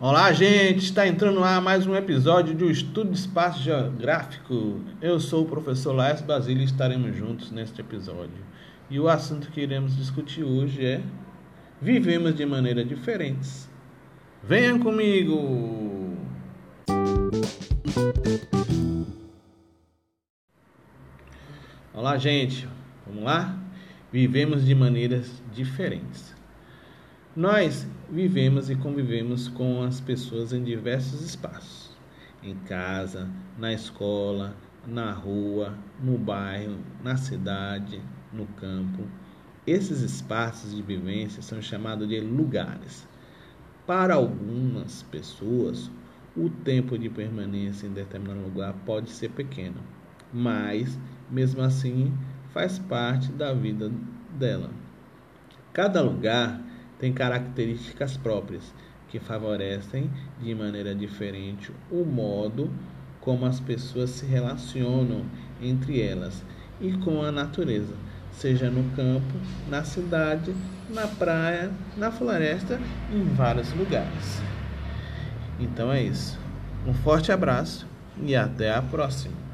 Olá, gente! Está entrando lá mais um episódio do Estudo de Espaço Geográfico. Eu sou o professor Laes Basílio e estaremos juntos neste episódio. E o assunto que iremos discutir hoje é Vivemos de maneiras diferentes. Venham comigo! Olá, gente! Vamos lá? Vivemos de maneiras diferentes. Nós vivemos e convivemos com as pessoas em diversos espaços, em casa, na escola, na rua, no bairro, na cidade, no campo. Esses espaços de vivência são chamados de lugares. Para algumas pessoas, o tempo de permanência em determinado lugar pode ser pequeno, mas mesmo assim faz parte da vida dela. Cada lugar tem características próprias que favorecem de maneira diferente o modo como as pessoas se relacionam entre elas e com a natureza, seja no campo, na cidade, na praia, na floresta, em vários lugares. Então é isso. Um forte abraço e até a próxima.